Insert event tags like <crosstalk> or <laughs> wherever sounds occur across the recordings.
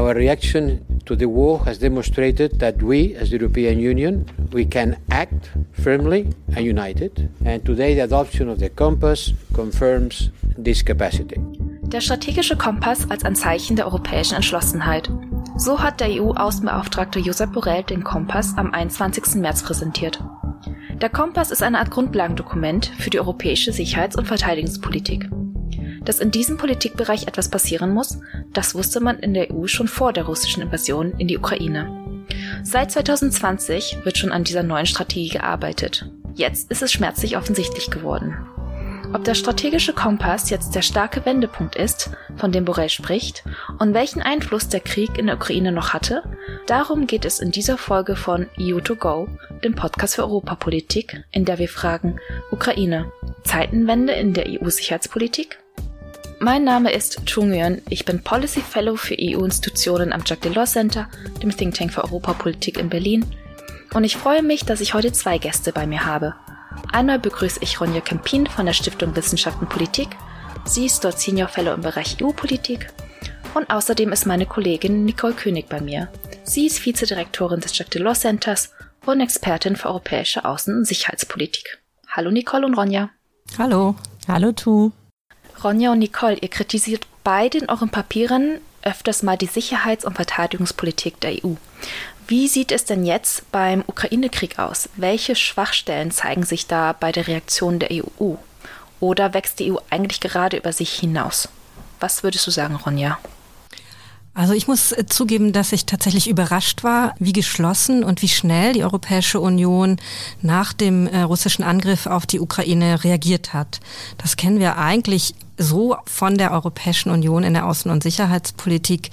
Our reaction to the war has demonstrated that we, as the European Union, we can act firmly and united. And today the adoption of the compass confirms this capacity. Der strategische Kompass als ein Zeichen der europäischen Entschlossenheit. So hat der EU-Außenbeauftragte Josep Borrell den Kompass am 21. März präsentiert. Der Kompass ist eine Art Grundlagendokument für die europäische Sicherheits- und Verteidigungspolitik. Dass in diesem Politikbereich etwas passieren muss, das wusste man in der EU schon vor der russischen Invasion in die Ukraine. Seit 2020 wird schon an dieser neuen Strategie gearbeitet. Jetzt ist es schmerzlich offensichtlich geworden. Ob der strategische Kompass jetzt der starke Wendepunkt ist, von dem Borrell spricht, und welchen Einfluss der Krieg in der Ukraine noch hatte, darum geht es in dieser Folge von EU2Go, dem Podcast für Europapolitik, in der wir fragen, Ukraine, Zeitenwende in der EU-Sicherheitspolitik? Mein Name ist Chung Yuan. Ich bin Policy Fellow für EU-Institutionen am Jacques Delors Center, dem Think Tank für Europapolitik in Berlin. Und ich freue mich, dass ich heute zwei Gäste bei mir habe. Einmal begrüße ich Ronja Kempin von der Stiftung Wissenschaft und Politik. Sie ist dort Senior Fellow im Bereich EU-Politik. Und außerdem ist meine Kollegin Nicole König bei mir. Sie ist Vizedirektorin des Jacques Delors Centers und Expertin für europäische Außen- und Sicherheitspolitik. Hallo Nicole und Ronja. Hallo. Hallo Tu. Ronja und Nicole, ihr kritisiert beide in euren Papieren öfters mal die Sicherheits- und Verteidigungspolitik der EU. Wie sieht es denn jetzt beim Ukraine-Krieg aus? Welche Schwachstellen zeigen sich da bei der Reaktion der EU? Oder wächst die EU eigentlich gerade über sich hinaus? Was würdest du sagen, Ronja? Also ich muss äh, zugeben, dass ich tatsächlich überrascht war, wie geschlossen und wie schnell die Europäische Union nach dem äh, russischen Angriff auf die Ukraine reagiert hat. Das kennen wir eigentlich so von der Europäischen Union in der Außen- und Sicherheitspolitik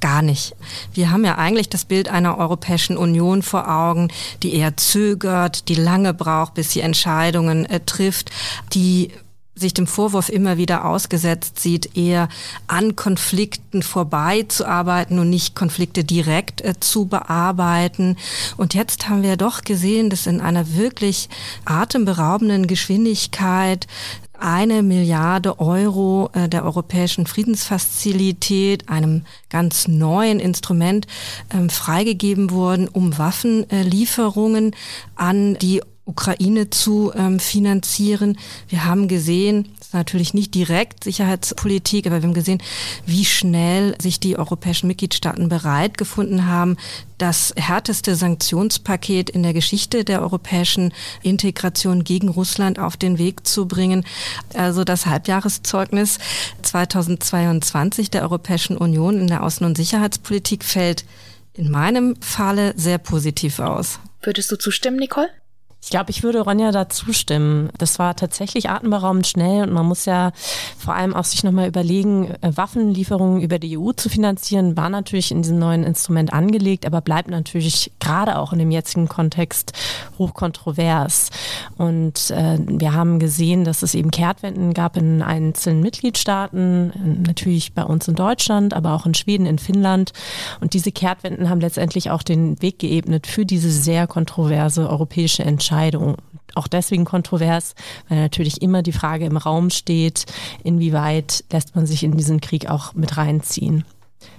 gar nicht. Wir haben ja eigentlich das Bild einer Europäischen Union vor Augen, die eher zögert, die lange braucht, bis sie Entscheidungen äh, trifft, die sich dem Vorwurf immer wieder ausgesetzt sieht, eher an Konflikten vorbeizuarbeiten und nicht Konflikte direkt äh, zu bearbeiten. Und jetzt haben wir doch gesehen, dass in einer wirklich atemberaubenden Geschwindigkeit eine Milliarde Euro äh, der Europäischen Friedensfazilität, einem ganz neuen Instrument, ähm, freigegeben wurden, um Waffenlieferungen an die Ukraine zu ähm, finanzieren. Wir haben gesehen, das ist natürlich nicht direkt Sicherheitspolitik, aber wir haben gesehen, wie schnell sich die europäischen Mitgliedstaaten bereit gefunden haben, das härteste Sanktionspaket in der Geschichte der europäischen Integration gegen Russland auf den Weg zu bringen. Also das Halbjahreszeugnis 2022 der Europäischen Union in der Außen- und Sicherheitspolitik fällt in meinem Falle sehr positiv aus. Würdest du zustimmen, Nicole? Ich glaube, ich würde Ronja da zustimmen. Das war tatsächlich atemberaubend schnell und man muss ja vor allem auch sich nochmal überlegen, äh, Waffenlieferungen über die EU zu finanzieren, war natürlich in diesem neuen Instrument angelegt, aber bleibt natürlich gerade auch in dem jetzigen Kontext hochkontrovers. Und äh, wir haben gesehen, dass es eben Kehrtwenden gab in einzelnen Mitgliedstaaten, natürlich bei uns in Deutschland, aber auch in Schweden, in Finnland. Und diese Kehrtwenden haben letztendlich auch den Weg geebnet für diese sehr kontroverse europäische Entscheidung. Entscheidung. Auch deswegen kontrovers, weil natürlich immer die Frage im Raum steht, inwieweit lässt man sich in diesen Krieg auch mit reinziehen.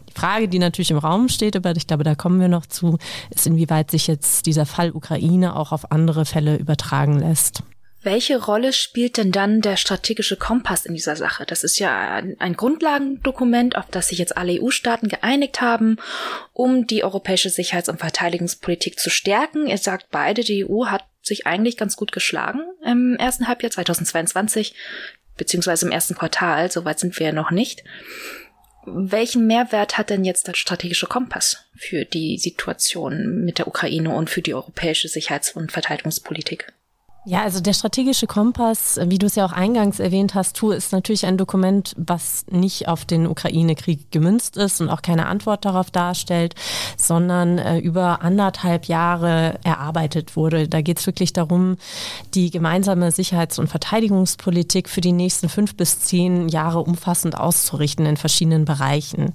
Die Frage, die natürlich im Raum steht, aber ich glaube, da kommen wir noch zu, ist, inwieweit sich jetzt dieser Fall Ukraine auch auf andere Fälle übertragen lässt. Welche Rolle spielt denn dann der strategische Kompass in dieser Sache? Das ist ja ein, Grundlagendokument, auf das sich jetzt alle EU-Staaten geeinigt haben, um die europäische Sicherheits- und Verteidigungspolitik zu stärken. Ihr sagt beide, die EU hat sich eigentlich ganz gut geschlagen im ersten Halbjahr 2022, beziehungsweise im ersten Quartal. Soweit sind wir ja noch nicht. Welchen Mehrwert hat denn jetzt der strategische Kompass für die Situation mit der Ukraine und für die europäische Sicherheits- und Verteidigungspolitik? Ja, also der strategische Kompass, wie du es ja auch eingangs erwähnt hast, Tu, ist natürlich ein Dokument, was nicht auf den Ukraine-Krieg gemünzt ist und auch keine Antwort darauf darstellt, sondern äh, über anderthalb Jahre erarbeitet wurde. Da geht es wirklich darum, die gemeinsame Sicherheits- und Verteidigungspolitik für die nächsten fünf bis zehn Jahre umfassend auszurichten in verschiedenen Bereichen.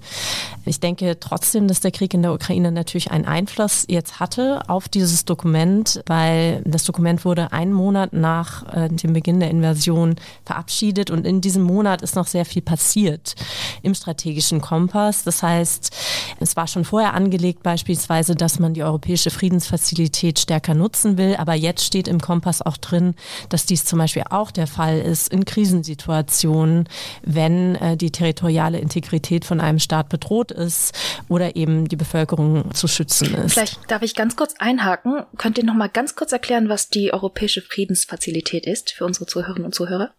Ich denke trotzdem, dass der Krieg in der Ukraine natürlich einen Einfluss jetzt hatte auf dieses Dokument, weil das Dokument wurde einmal Monat nach äh, dem Beginn der Invasion verabschiedet und in diesem Monat ist noch sehr viel passiert im strategischen Kompass. Das heißt, es war schon vorher angelegt beispielsweise, dass man die europäische Friedensfazilität stärker nutzen will, aber jetzt steht im Kompass auch drin, dass dies zum Beispiel auch der Fall ist in Krisensituationen, wenn äh, die territoriale Integrität von einem Staat bedroht ist oder eben die Bevölkerung zu schützen ist. Vielleicht darf ich ganz kurz einhaken. Könnt ihr noch mal ganz kurz erklären, was die Europäische Friedensfazilität ist für unsere Zuhörerinnen und Zuhörer?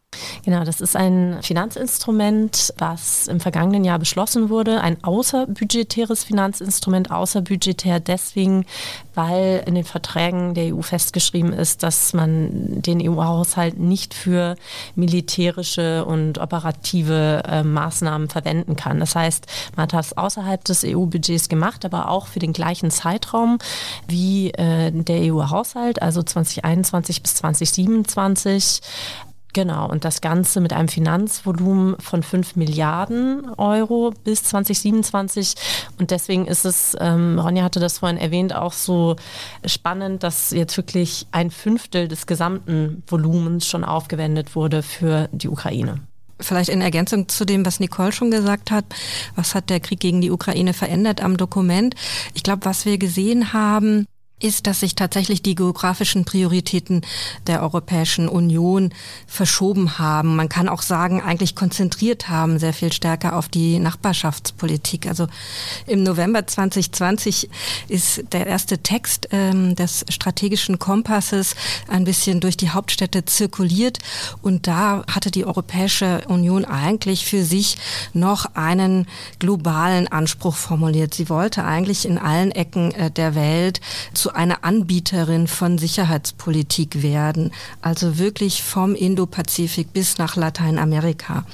Genau, das ist ein Finanzinstrument, was im vergangenen Jahr beschlossen wurde. Ein außerbudgetäres Finanzinstrument, außerbudgetär deswegen, weil in den Verträgen der EU festgeschrieben ist, dass man den EU-Haushalt nicht für militärische und operative äh, Maßnahmen verwenden kann. Das heißt, man hat das außerhalb des EU-Budgets gemacht, aber auch für den gleichen Zeitraum wie äh, der EU-Haushalt, also 2021 bis 2027 Genau, und das Ganze mit einem Finanzvolumen von 5 Milliarden Euro bis 2027. Und deswegen ist es, ähm, Ronja hatte das vorhin erwähnt, auch so spannend, dass jetzt wirklich ein Fünftel des gesamten Volumens schon aufgewendet wurde für die Ukraine. Vielleicht in Ergänzung zu dem, was Nicole schon gesagt hat, was hat der Krieg gegen die Ukraine verändert am Dokument? Ich glaube, was wir gesehen haben, ist, dass sich tatsächlich die geografischen Prioritäten der Europäischen Union verschoben haben. Man kann auch sagen, eigentlich konzentriert haben, sehr viel stärker auf die Nachbarschaftspolitik. Also im November 2020 ist der erste Text ähm, des strategischen Kompasses ein bisschen durch die Hauptstädte zirkuliert und da hatte die Europäische Union eigentlich für sich noch einen globalen Anspruch formuliert. Sie wollte eigentlich in allen Ecken äh, der Welt zu zu einer Anbieterin von Sicherheitspolitik werden, also wirklich vom Indopazifik bis nach Lateinamerika.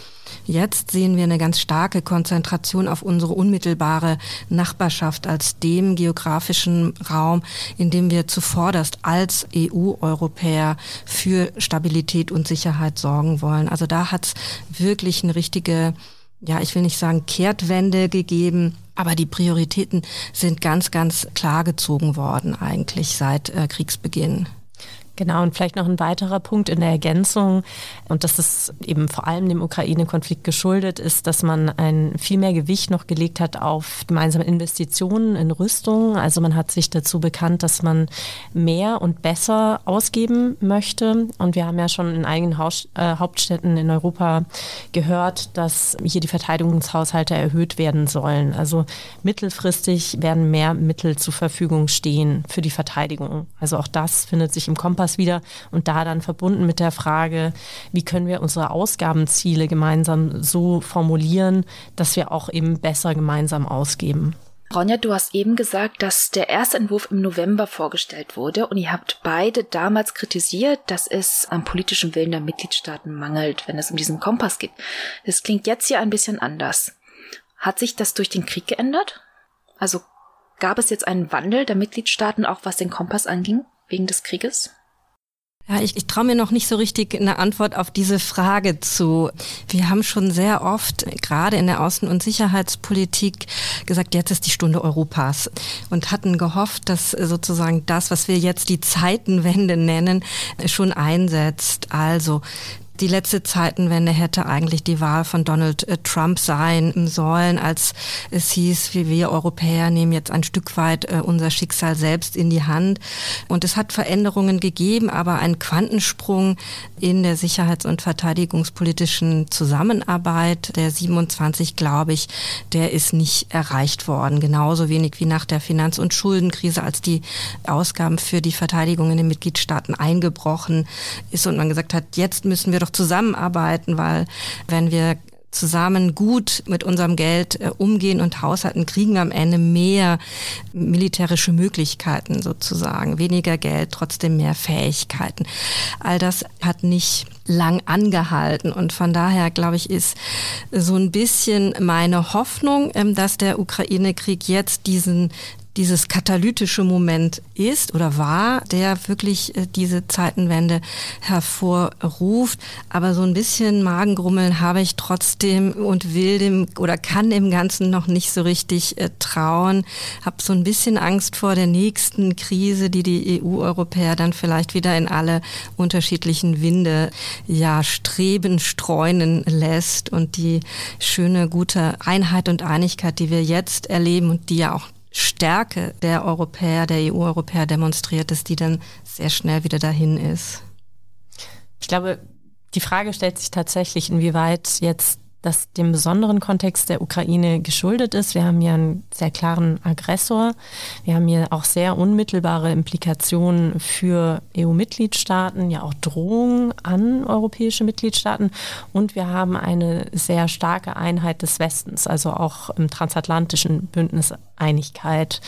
Jetzt sehen wir eine ganz starke Konzentration auf unsere unmittelbare Nachbarschaft als dem geografischen Raum, in dem wir zuvorderst als EU-Europäer für Stabilität und Sicherheit sorgen wollen. Also da hat es wirklich eine richtige ja, ich will nicht sagen Kehrtwende gegeben, aber die Prioritäten sind ganz, ganz klar gezogen worden eigentlich seit äh, Kriegsbeginn. Genau, und vielleicht noch ein weiterer Punkt in der Ergänzung, und das ist eben vor allem dem Ukraine-Konflikt geschuldet, ist, dass man ein viel mehr Gewicht noch gelegt hat auf gemeinsame Investitionen in Rüstung. Also man hat sich dazu bekannt, dass man mehr und besser ausgeben möchte. Und wir haben ja schon in einigen Haus äh, Hauptstädten in Europa gehört, dass hier die Verteidigungshaushalte erhöht werden sollen. Also mittelfristig werden mehr Mittel zur Verfügung stehen für die Verteidigung. Also auch das findet sich im Kompass Kompass wieder und da dann verbunden mit der Frage, wie können wir unsere Ausgabenziele gemeinsam so formulieren, dass wir auch eben besser gemeinsam ausgeben. Ronja, du hast eben gesagt, dass der erste Entwurf im November vorgestellt wurde und ihr habt beide damals kritisiert, dass es am politischen Willen der Mitgliedstaaten mangelt, wenn es um diesen Kompass geht. Das klingt jetzt hier ein bisschen anders. Hat sich das durch den Krieg geändert? Also gab es jetzt einen Wandel der Mitgliedstaaten, auch was den Kompass anging, wegen des Krieges? Ja, ich, ich traue mir noch nicht so richtig eine Antwort auf diese Frage zu. Wir haben schon sehr oft, gerade in der Außen- und Sicherheitspolitik, gesagt, jetzt ist die Stunde Europas und hatten gehofft, dass sozusagen das, was wir jetzt die Zeitenwende nennen, schon einsetzt. Also die letzte Zeitenwende hätte eigentlich die Wahl von Donald äh, Trump sein sollen, als es hieß, wir Europäer nehmen jetzt ein Stück weit äh, unser Schicksal selbst in die Hand. Und es hat Veränderungen gegeben, aber ein Quantensprung in der sicherheits- und verteidigungspolitischen Zusammenarbeit der 27, glaube ich, der ist nicht erreicht worden. Genauso wenig wie nach der Finanz- und Schuldenkrise, als die Ausgaben für die Verteidigung in den Mitgliedstaaten eingebrochen ist und man gesagt hat, jetzt müssen wir doch zusammenarbeiten, weil wenn wir zusammen gut mit unserem Geld äh, umgehen und haushalten, kriegen am Ende mehr militärische Möglichkeiten sozusagen. Weniger Geld, trotzdem mehr Fähigkeiten. All das hat nicht lang angehalten. Und von daher, glaube ich, ist so ein bisschen meine Hoffnung, ähm, dass der Ukraine-Krieg jetzt diesen dieses katalytische Moment ist oder war, der wirklich äh, diese Zeitenwende hervorruft. Aber so ein bisschen Magengrummeln habe ich trotzdem und will dem oder kann dem Ganzen noch nicht so richtig äh, trauen. Hab so ein bisschen Angst vor der nächsten Krise, die die EU-Europäer dann vielleicht wieder in alle unterschiedlichen Winde ja streben, streunen lässt und die schöne, gute Einheit und Einigkeit, die wir jetzt erleben und die ja auch Stärke der Europäer, der EU-Europäer demonstriert, dass die dann sehr schnell wieder dahin ist. Ich glaube, die Frage stellt sich tatsächlich, inwieweit jetzt das dem besonderen Kontext der Ukraine geschuldet ist. Wir haben hier einen sehr klaren Aggressor. Wir haben hier auch sehr unmittelbare Implikationen für EU-Mitgliedstaaten, ja auch Drohungen an europäische Mitgliedstaaten. Und wir haben eine sehr starke Einheit des Westens, also auch im transatlantischen Bündnis Einigkeit.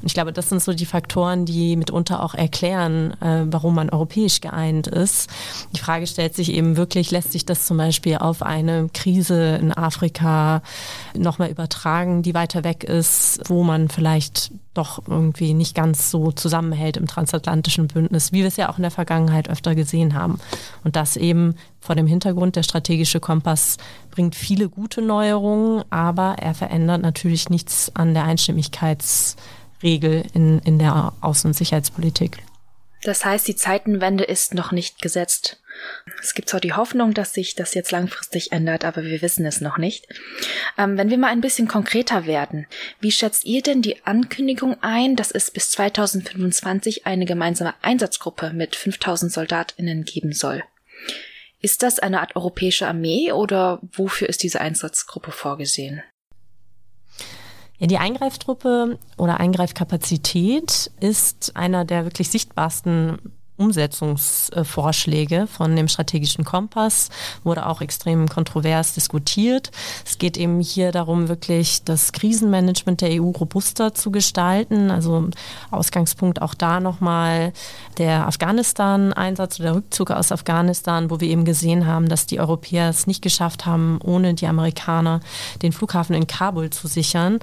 Und ich glaube, das sind so die Faktoren, die mitunter auch erklären, äh, warum man europäisch geeint ist. Die Frage stellt sich eben wirklich, lässt sich das zum Beispiel auf eine Krise in Afrika nochmal übertragen, die weiter weg ist, wo man vielleicht doch irgendwie nicht ganz so zusammenhält im transatlantischen Bündnis, wie wir es ja auch in der Vergangenheit öfter gesehen haben. Und das eben vor dem Hintergrund, der strategische Kompass bringt viele gute Neuerungen, aber er verändert natürlich nichts an der Einstimmigkeitsregel in, in der Außen- und Sicherheitspolitik. Das heißt, die Zeitenwende ist noch nicht gesetzt. Es gibt zwar die Hoffnung, dass sich das jetzt langfristig ändert, aber wir wissen es noch nicht. Ähm, wenn wir mal ein bisschen konkreter werden, wie schätzt ihr denn die Ankündigung ein, dass es bis 2025 eine gemeinsame Einsatzgruppe mit 5000 Soldatinnen geben soll? Ist das eine Art europäische Armee oder wofür ist diese Einsatzgruppe vorgesehen? Ja, die Eingreiftruppe oder Eingreifkapazität ist einer der wirklich sichtbarsten Umsetzungsvorschläge von dem strategischen Kompass wurde auch extrem kontrovers diskutiert. Es geht eben hier darum, wirklich das Krisenmanagement der EU robuster zu gestalten. Also Ausgangspunkt auch da nochmal der Afghanistan-Einsatz oder der Rückzug aus Afghanistan, wo wir eben gesehen haben, dass die Europäer es nicht geschafft haben, ohne die Amerikaner den Flughafen in Kabul zu sichern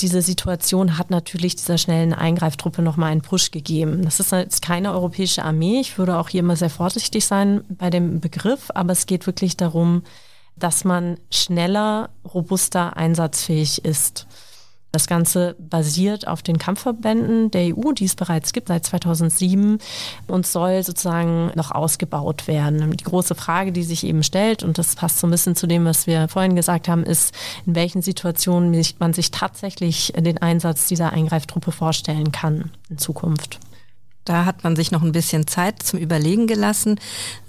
diese Situation hat natürlich dieser schnellen Eingreiftruppe nochmal einen Push gegeben. Das ist jetzt keine europäische Armee. Ich würde auch hier immer sehr vorsichtig sein bei dem Begriff, aber es geht wirklich darum, dass man schneller, robuster, einsatzfähig ist. Das Ganze basiert auf den Kampfverbänden der EU, die es bereits gibt seit 2007 und soll sozusagen noch ausgebaut werden. Die große Frage, die sich eben stellt, und das passt so ein bisschen zu dem, was wir vorhin gesagt haben, ist, in welchen Situationen man sich tatsächlich den Einsatz dieser Eingreiftruppe vorstellen kann in Zukunft. Da hat man sich noch ein bisschen Zeit zum Überlegen gelassen,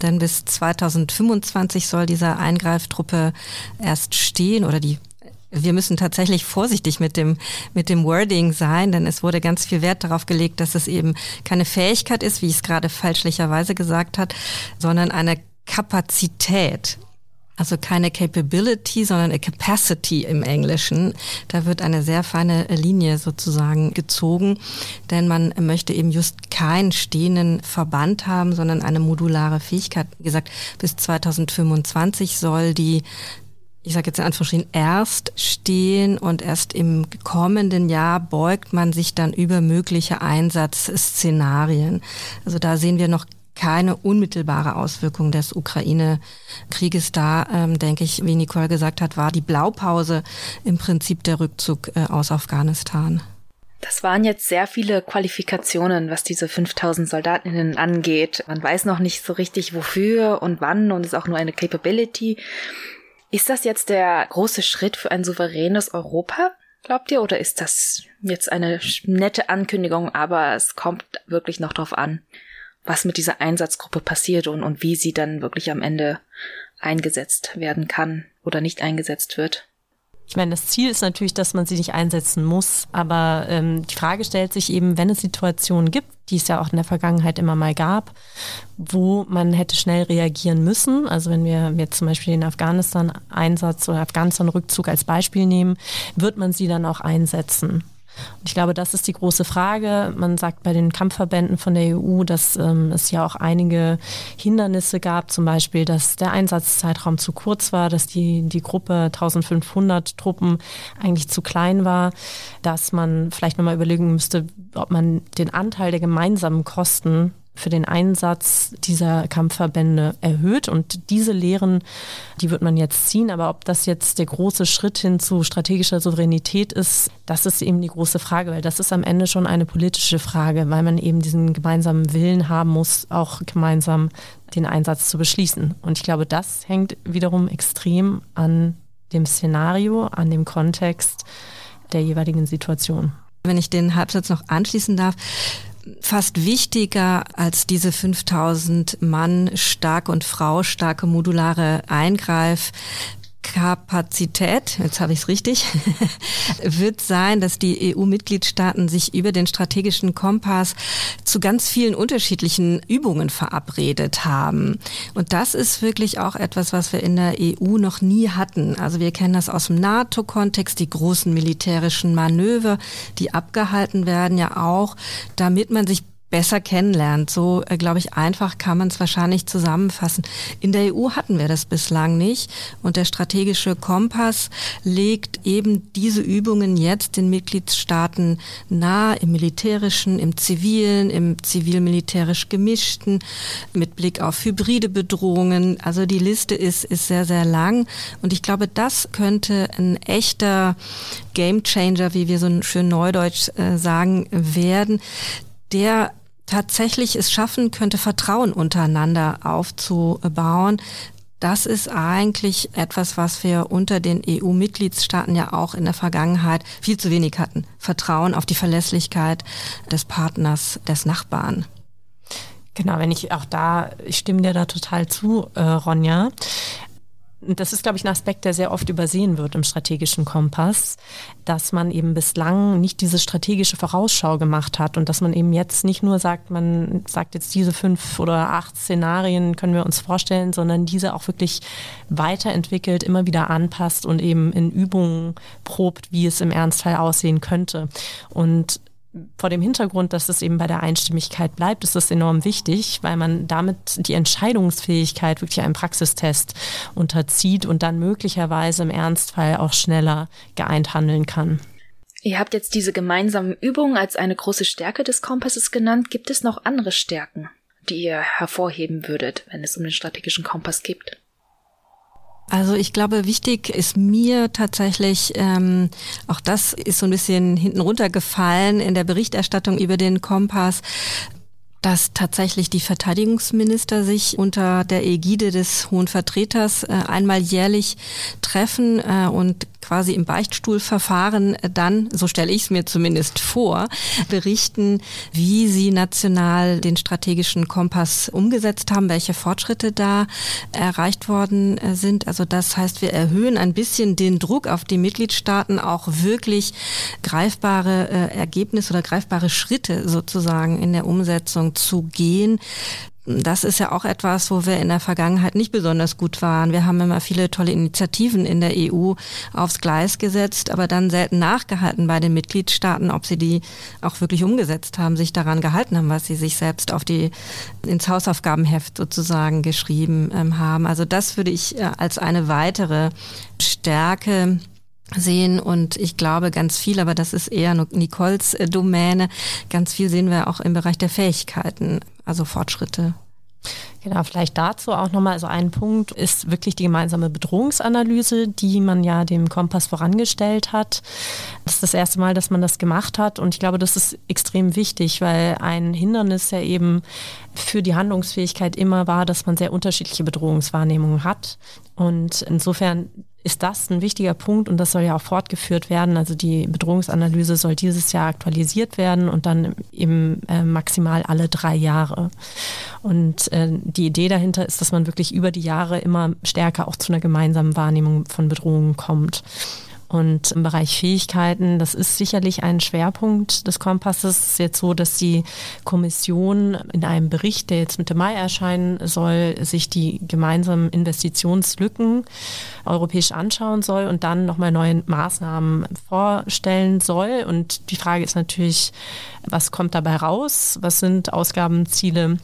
denn bis 2025 soll dieser Eingreiftruppe erst stehen oder die wir müssen tatsächlich vorsichtig mit dem, mit dem Wording sein, denn es wurde ganz viel Wert darauf gelegt, dass es eben keine Fähigkeit ist, wie ich es gerade fälschlicherweise gesagt hat, sondern eine Kapazität. Also keine Capability, sondern a Capacity im Englischen. Da wird eine sehr feine Linie sozusagen gezogen, denn man möchte eben just keinen stehenden Verband haben, sondern eine modulare Fähigkeit. Wie gesagt, bis 2025 soll die ich sage jetzt in Anführungsstrichen, erst stehen und erst im kommenden Jahr beugt man sich dann über mögliche Einsatzszenarien. Also da sehen wir noch keine unmittelbare Auswirkung des Ukraine-Krieges da, ähm, denke ich, wie Nicole gesagt hat, war die Blaupause im Prinzip der Rückzug äh, aus Afghanistan. Das waren jetzt sehr viele Qualifikationen, was diese 5000 Soldatinnen angeht. Man weiß noch nicht so richtig wofür und wann und ist auch nur eine Capability. Ist das jetzt der große Schritt für ein souveränes Europa, glaubt ihr, oder ist das jetzt eine nette Ankündigung, aber es kommt wirklich noch darauf an, was mit dieser Einsatzgruppe passiert und, und wie sie dann wirklich am Ende eingesetzt werden kann oder nicht eingesetzt wird? Ich meine, das Ziel ist natürlich, dass man sie nicht einsetzen muss, aber ähm, die Frage stellt sich eben, wenn es Situationen gibt, die es ja auch in der Vergangenheit immer mal gab, wo man hätte schnell reagieren müssen. Also wenn wir jetzt zum Beispiel den Afghanistan-Einsatz oder Afghanistan-Rückzug als Beispiel nehmen, wird man sie dann auch einsetzen. Und ich glaube, das ist die große Frage. Man sagt bei den Kampfverbänden von der EU, dass ähm, es ja auch einige Hindernisse gab, zum Beispiel, dass der Einsatzzeitraum zu kurz war, dass die, die Gruppe 1500 Truppen eigentlich zu klein war, dass man vielleicht nochmal überlegen müsste, ob man den Anteil der gemeinsamen Kosten für den Einsatz dieser Kampfverbände erhöht. Und diese Lehren, die wird man jetzt ziehen. Aber ob das jetzt der große Schritt hin zu strategischer Souveränität ist, das ist eben die große Frage, weil das ist am Ende schon eine politische Frage, weil man eben diesen gemeinsamen Willen haben muss, auch gemeinsam den Einsatz zu beschließen. Und ich glaube, das hängt wiederum extrem an dem Szenario, an dem Kontext der jeweiligen Situation. Wenn ich den Halbsatz noch anschließen darf, fast wichtiger als diese 5000 Mann starke und Frau starke modulare Eingreif Kapazität, jetzt habe ich es richtig, <laughs> wird sein, dass die EU-Mitgliedstaaten sich über den strategischen Kompass zu ganz vielen unterschiedlichen Übungen verabredet haben. Und das ist wirklich auch etwas, was wir in der EU noch nie hatten. Also wir kennen das aus dem NATO-Kontext, die großen militärischen Manöver, die abgehalten werden ja auch, damit man sich besser kennenlernt. So, äh, glaube ich, einfach kann man es wahrscheinlich zusammenfassen. In der EU hatten wir das bislang nicht. Und der strategische Kompass legt eben diese Übungen jetzt den Mitgliedstaaten nahe, im militärischen, im zivilen, im zivil-militärisch gemischten, mit Blick auf hybride Bedrohungen. Also die Liste ist, ist sehr, sehr lang. Und ich glaube, das könnte ein echter Gamechanger, wie wir so schön neudeutsch äh, sagen, werden, der tatsächlich es schaffen könnte, Vertrauen untereinander aufzubauen. Das ist eigentlich etwas, was wir unter den EU-Mitgliedstaaten ja auch in der Vergangenheit viel zu wenig hatten. Vertrauen auf die Verlässlichkeit des Partners, des Nachbarn. Genau, wenn ich auch da, ich stimme dir da total zu, äh, Ronja das ist, glaube ich, ein Aspekt, der sehr oft übersehen wird im strategischen Kompass, dass man eben bislang nicht diese strategische Vorausschau gemacht hat und dass man eben jetzt nicht nur sagt, man sagt jetzt diese fünf oder acht Szenarien können wir uns vorstellen, sondern diese auch wirklich weiterentwickelt, immer wieder anpasst und eben in Übungen probt, wie es im Ernstfall aussehen könnte. Und vor dem Hintergrund, dass es eben bei der Einstimmigkeit bleibt, ist das enorm wichtig, weil man damit die Entscheidungsfähigkeit wirklich einem Praxistest unterzieht und dann möglicherweise im Ernstfall auch schneller geeint handeln kann. Ihr habt jetzt diese gemeinsamen Übungen als eine große Stärke des Kompasses genannt. Gibt es noch andere Stärken, die ihr hervorheben würdet, wenn es um den strategischen Kompass geht? Also ich glaube, wichtig ist mir tatsächlich, ähm, auch das ist so ein bisschen hinten runtergefallen in der Berichterstattung über den Kompass, dass tatsächlich die Verteidigungsminister sich unter der Ägide des Hohen Vertreters äh, einmal jährlich treffen äh, und quasi im Beichtstuhlverfahren äh, dann, so stelle ich es mir zumindest vor, berichten, wie sie national den strategischen Kompass umgesetzt haben, welche Fortschritte da erreicht worden äh, sind. Also das heißt, wir erhöhen ein bisschen den Druck auf die Mitgliedstaaten, auch wirklich greifbare äh, Ergebnisse oder greifbare Schritte sozusagen in der Umsetzung zu gehen. Das ist ja auch etwas, wo wir in der Vergangenheit nicht besonders gut waren. Wir haben immer viele tolle Initiativen in der EU aufs Gleis gesetzt, aber dann selten nachgehalten bei den Mitgliedstaaten, ob sie die auch wirklich umgesetzt haben, sich daran gehalten haben, was sie sich selbst auf die, ins Hausaufgabenheft sozusagen geschrieben ähm, haben. Also das würde ich äh, als eine weitere Stärke sehen und ich glaube ganz viel, aber das ist eher Nicoles äh, Domäne, ganz viel sehen wir auch im Bereich der Fähigkeiten, also Fortschritte. Genau, vielleicht dazu auch nochmal, also ein Punkt ist wirklich die gemeinsame Bedrohungsanalyse, die man ja dem Kompass vorangestellt hat. Das ist das erste Mal, dass man das gemacht hat und ich glaube, das ist extrem wichtig, weil ein Hindernis ja eben für die Handlungsfähigkeit immer war, dass man sehr unterschiedliche Bedrohungswahrnehmungen hat. Und insofern ist das ein wichtiger Punkt und das soll ja auch fortgeführt werden. Also die Bedrohungsanalyse soll dieses Jahr aktualisiert werden und dann eben äh, maximal alle drei Jahre. Und äh, die Idee dahinter ist, dass man wirklich über die Jahre immer stärker auch zu einer gemeinsamen Wahrnehmung von Bedrohungen kommt. Und im Bereich Fähigkeiten, das ist sicherlich ein Schwerpunkt des Kompasses. Es ist jetzt so, dass die Kommission in einem Bericht, der jetzt Mitte Mai erscheinen soll, sich die gemeinsamen Investitionslücken europäisch anschauen soll und dann nochmal neue Maßnahmen vorstellen soll. Und die Frage ist natürlich, was kommt dabei raus? Was sind Ausgabenziele?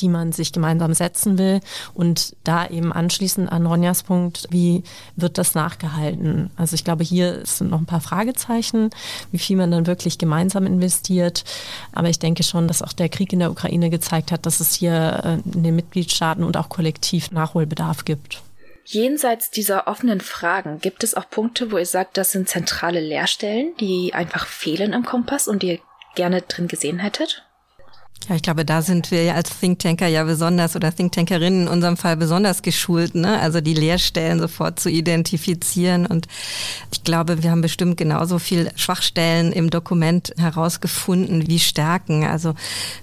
Die man sich gemeinsam setzen will. Und da eben anschließend an Ronjas Punkt, wie wird das nachgehalten? Also ich glaube, hier sind noch ein paar Fragezeichen, wie viel man dann wirklich gemeinsam investiert. Aber ich denke schon, dass auch der Krieg in der Ukraine gezeigt hat, dass es hier äh, in den Mitgliedstaaten und auch kollektiv Nachholbedarf gibt. Jenseits dieser offenen Fragen gibt es auch Punkte, wo ihr sagt, das sind zentrale Leerstellen, die einfach fehlen im Kompass und die ihr gerne drin gesehen hättet? Ja, ich glaube, da sind wir ja als Thinktanker ja besonders oder Thinktankerinnen in unserem Fall besonders geschult, ne? Also die Leerstellen sofort zu identifizieren. Und ich glaube, wir haben bestimmt genauso viel Schwachstellen im Dokument herausgefunden wie Stärken. Also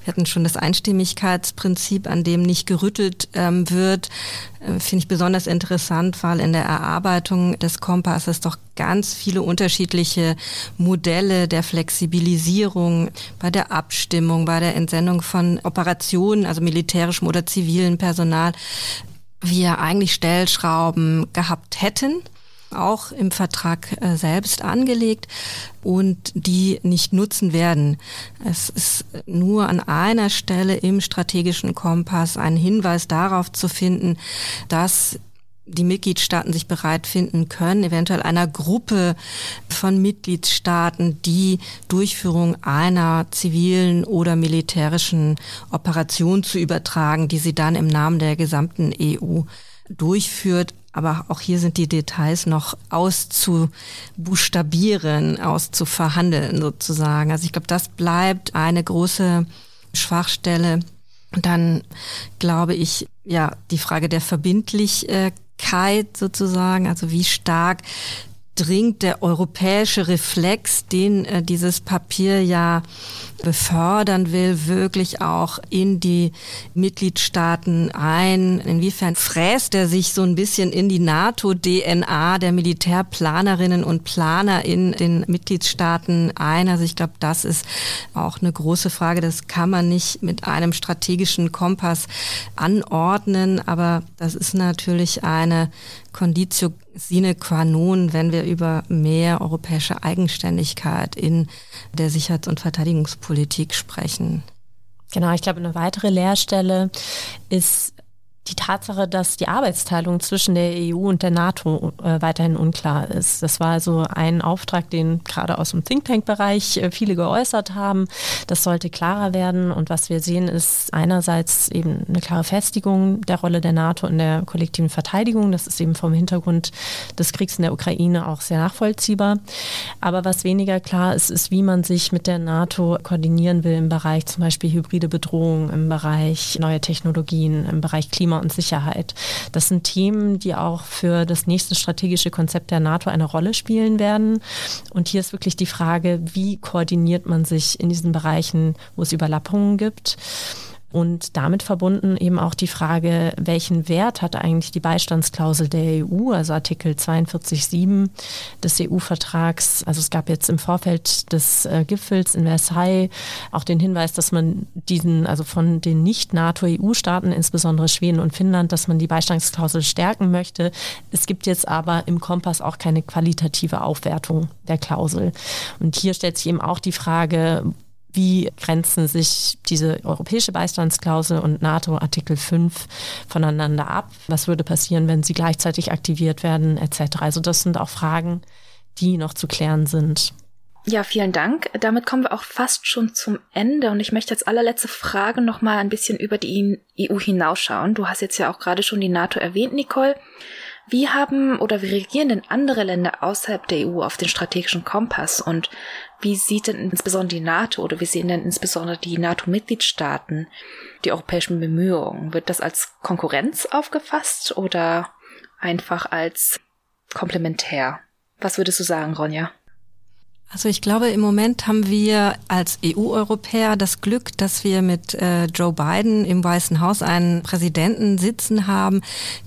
wir hatten schon das Einstimmigkeitsprinzip, an dem nicht gerüttelt ähm, wird. Äh, Finde ich besonders interessant, weil in der Erarbeitung des Kompasses doch ganz viele unterschiedliche Modelle der Flexibilisierung bei der Abstimmung, bei der Entsendung von Operationen, also militärischem oder zivilen Personal, wir eigentlich Stellschrauben gehabt hätten auch im Vertrag äh, selbst angelegt und die nicht nutzen werden. Es ist nur an einer Stelle im strategischen Kompass ein Hinweis darauf zu finden, dass die Mitgliedstaaten sich bereit finden können, eventuell einer Gruppe von Mitgliedstaaten die Durchführung einer zivilen oder militärischen Operation zu übertragen, die sie dann im Namen der gesamten EU durchführt. Aber auch hier sind die Details noch auszubuchstabieren, auszuverhandeln sozusagen. Also ich glaube, das bleibt eine große Schwachstelle. Dann glaube ich, ja, die Frage der Verbindlichkeit sozusagen, also wie stark dringt der europäische Reflex, den äh, dieses Papier ja befördern will, wirklich auch in die Mitgliedstaaten ein? Inwiefern fräst er sich so ein bisschen in die NATO-DNA der Militärplanerinnen und Planer in den Mitgliedstaaten ein? Also ich glaube, das ist auch eine große Frage. Das kann man nicht mit einem strategischen Kompass anordnen, aber das ist natürlich eine Conditio sine qua non, wenn wir über mehr europäische Eigenständigkeit in der Sicherheits- und Verteidigungspolitik sprechen. Genau, ich glaube, eine weitere Leerstelle ist die Tatsache, dass die Arbeitsteilung zwischen der EU und der NATO äh, weiterhin unklar ist. Das war also ein Auftrag, den gerade aus dem Think Tank-Bereich äh, viele geäußert haben. Das sollte klarer werden. Und was wir sehen, ist einerseits eben eine klare Festigung der Rolle der NATO in der kollektiven Verteidigung. Das ist eben vom Hintergrund des Kriegs in der Ukraine auch sehr nachvollziehbar. Aber was weniger klar ist, ist, wie man sich mit der NATO koordinieren will im Bereich zum Beispiel hybride Bedrohung, im Bereich neue Technologien, im Bereich Klima und Sicherheit. Das sind Themen, die auch für das nächste strategische Konzept der NATO eine Rolle spielen werden. Und hier ist wirklich die Frage, wie koordiniert man sich in diesen Bereichen, wo es Überlappungen gibt. Und damit verbunden eben auch die Frage, welchen Wert hat eigentlich die Beistandsklausel der EU, also Artikel 42.7 des EU-Vertrags. Also es gab jetzt im Vorfeld des äh, Gipfels in Versailles auch den Hinweis, dass man diesen, also von den Nicht-NATO-EU-Staaten, insbesondere Schweden und Finnland, dass man die Beistandsklausel stärken möchte. Es gibt jetzt aber im Kompass auch keine qualitative Aufwertung der Klausel. Und hier stellt sich eben auch die Frage, wie grenzen sich diese europäische Beistandsklausel und NATO Artikel 5 voneinander ab? Was würde passieren, wenn sie gleichzeitig aktiviert werden, etc. Also das sind auch Fragen, die noch zu klären sind. Ja, vielen Dank. Damit kommen wir auch fast schon zum Ende und ich möchte als allerletzte Frage noch mal ein bisschen über die EU hinausschauen. Du hast jetzt ja auch gerade schon die NATO erwähnt, Nicole. Wie haben oder wie reagieren denn andere Länder außerhalb der EU auf den strategischen Kompass und wie sieht denn insbesondere die NATO oder wie sehen denn insbesondere die NATO-Mitgliedstaaten die europäischen Bemühungen? Wird das als Konkurrenz aufgefasst oder einfach als komplementär? Was würdest du sagen, Ronja? Also ich glaube, im Moment haben wir als EU-Europäer das Glück, dass wir mit äh, Joe Biden im Weißen Haus einen Präsidenten sitzen haben,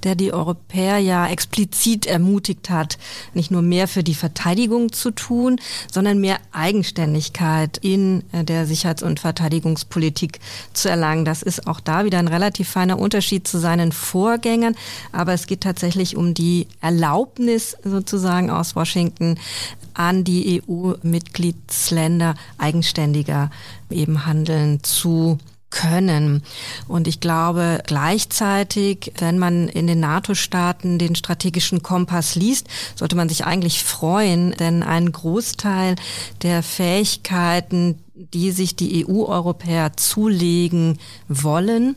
der die Europäer ja explizit ermutigt hat, nicht nur mehr für die Verteidigung zu tun, sondern mehr Eigenständigkeit in äh, der Sicherheits- und Verteidigungspolitik zu erlangen. Das ist auch da wieder ein relativ feiner Unterschied zu seinen Vorgängern, aber es geht tatsächlich um die Erlaubnis sozusagen aus Washington, an die EU-Mitgliedsländer eigenständiger eben handeln zu können. Und ich glaube gleichzeitig, wenn man in den NATO-Staaten den strategischen Kompass liest, sollte man sich eigentlich freuen, denn ein Großteil der Fähigkeiten, die sich die EU-Europäer zulegen wollen,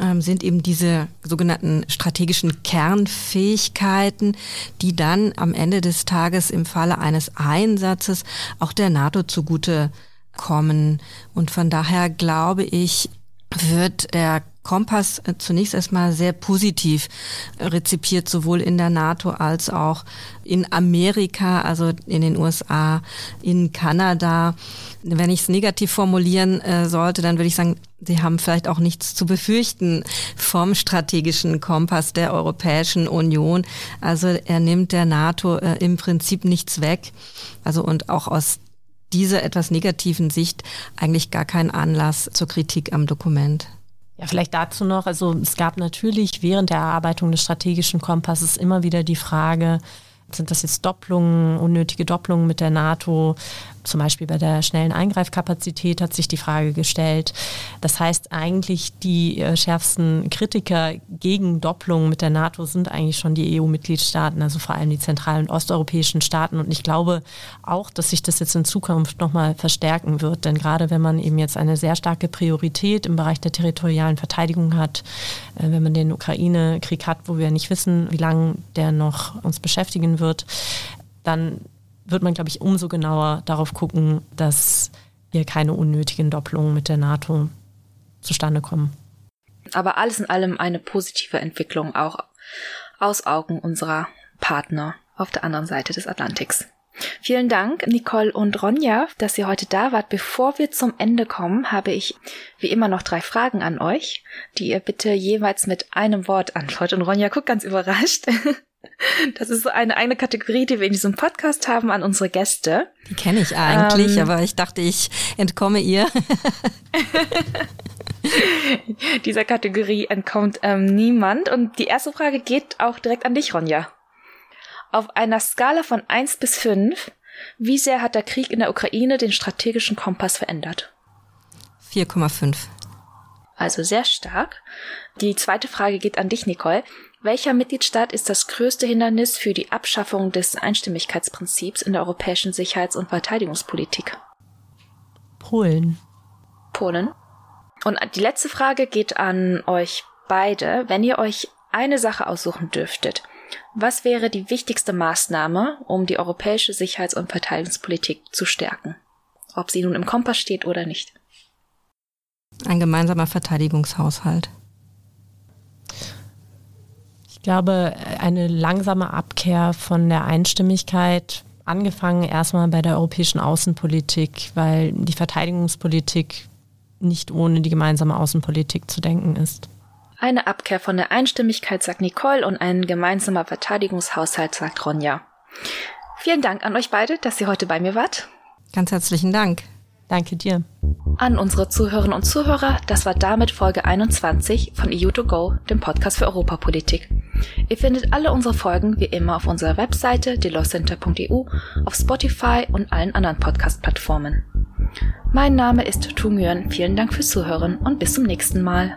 ähm, sind eben diese sogenannten strategischen Kernfähigkeiten, die dann am Ende des Tages im Falle eines Einsatzes auch der NATO zugute kommen. Und von daher glaube ich, wird der Kompass äh, zunächst erstmal sehr positiv rezipiert, sowohl in der NATO als auch in Amerika, also in den USA, in Kanada. Wenn ich es negativ formulieren äh, sollte, dann würde ich sagen, Sie haben vielleicht auch nichts zu befürchten vom strategischen Kompass der Europäischen Union. Also er nimmt der NATO äh, im Prinzip nichts weg. Also und auch aus dieser etwas negativen Sicht eigentlich gar keinen Anlass zur Kritik am Dokument. Ja, vielleicht dazu noch. Also es gab natürlich während der Erarbeitung des strategischen Kompasses immer wieder die Frage, sind das jetzt Doppelungen, unnötige Doppelungen mit der NATO? Zum Beispiel bei der schnellen Eingreifkapazität hat sich die Frage gestellt. Das heißt, eigentlich die äh, schärfsten Kritiker gegen Doppelungen mit der NATO sind eigentlich schon die EU-Mitgliedstaaten, also vor allem die zentral- und osteuropäischen Staaten. Und ich glaube auch, dass sich das jetzt in Zukunft nochmal verstärken wird. Denn gerade wenn man eben jetzt eine sehr starke Priorität im Bereich der territorialen Verteidigung hat, äh, wenn man den Ukraine-Krieg hat, wo wir nicht wissen, wie lange der noch uns beschäftigen wird, dann wird man, glaube ich, umso genauer darauf gucken, dass hier keine unnötigen Doppelungen mit der NATO zustande kommen. Aber alles in allem eine positive Entwicklung auch aus Augen unserer Partner auf der anderen Seite des Atlantiks. Vielen Dank, Nicole und Ronja, dass ihr heute da wart. Bevor wir zum Ende kommen, habe ich wie immer noch drei Fragen an euch, die ihr bitte jeweils mit einem Wort antwortet. Und Ronja guckt ganz überrascht. <laughs> Das ist so eine eine Kategorie, die wir in diesem Podcast haben an unsere Gäste. Die kenne ich eigentlich, ähm, aber ich dachte, ich entkomme ihr. <laughs> Dieser Kategorie entkommt ähm, niemand. Und die erste Frage geht auch direkt an dich, Ronja. Auf einer Skala von eins bis fünf, wie sehr hat der Krieg in der Ukraine den strategischen Kompass verändert? 4,5. Also sehr stark. Die zweite Frage geht an dich, Nicole. Welcher Mitgliedstaat ist das größte Hindernis für die Abschaffung des Einstimmigkeitsprinzips in der europäischen Sicherheits- und Verteidigungspolitik? Polen. Polen. Und die letzte Frage geht an euch beide. Wenn ihr euch eine Sache aussuchen dürftet, was wäre die wichtigste Maßnahme, um die europäische Sicherheits- und Verteidigungspolitik zu stärken? Ob sie nun im Kompass steht oder nicht. Ein gemeinsamer Verteidigungshaushalt glaube, eine langsame Abkehr von der Einstimmigkeit, angefangen erstmal bei der europäischen Außenpolitik, weil die Verteidigungspolitik nicht ohne die gemeinsame Außenpolitik zu denken ist. Eine Abkehr von der Einstimmigkeit, sagt Nicole, und ein gemeinsamer Verteidigungshaushalt, sagt Ronja. Vielen Dank an euch beide, dass ihr heute bei mir wart. Ganz herzlichen Dank. Danke dir. An unsere Zuhörerinnen und Zuhörer, das war damit Folge 21 von EU2Go, dem Podcast für Europapolitik. Ihr findet alle unsere Folgen wie immer auf unserer Webseite delawcenter.eu, auf Spotify und allen anderen Podcast-Plattformen. Mein Name ist Tu Nguyen, vielen Dank fürs Zuhören und bis zum nächsten Mal.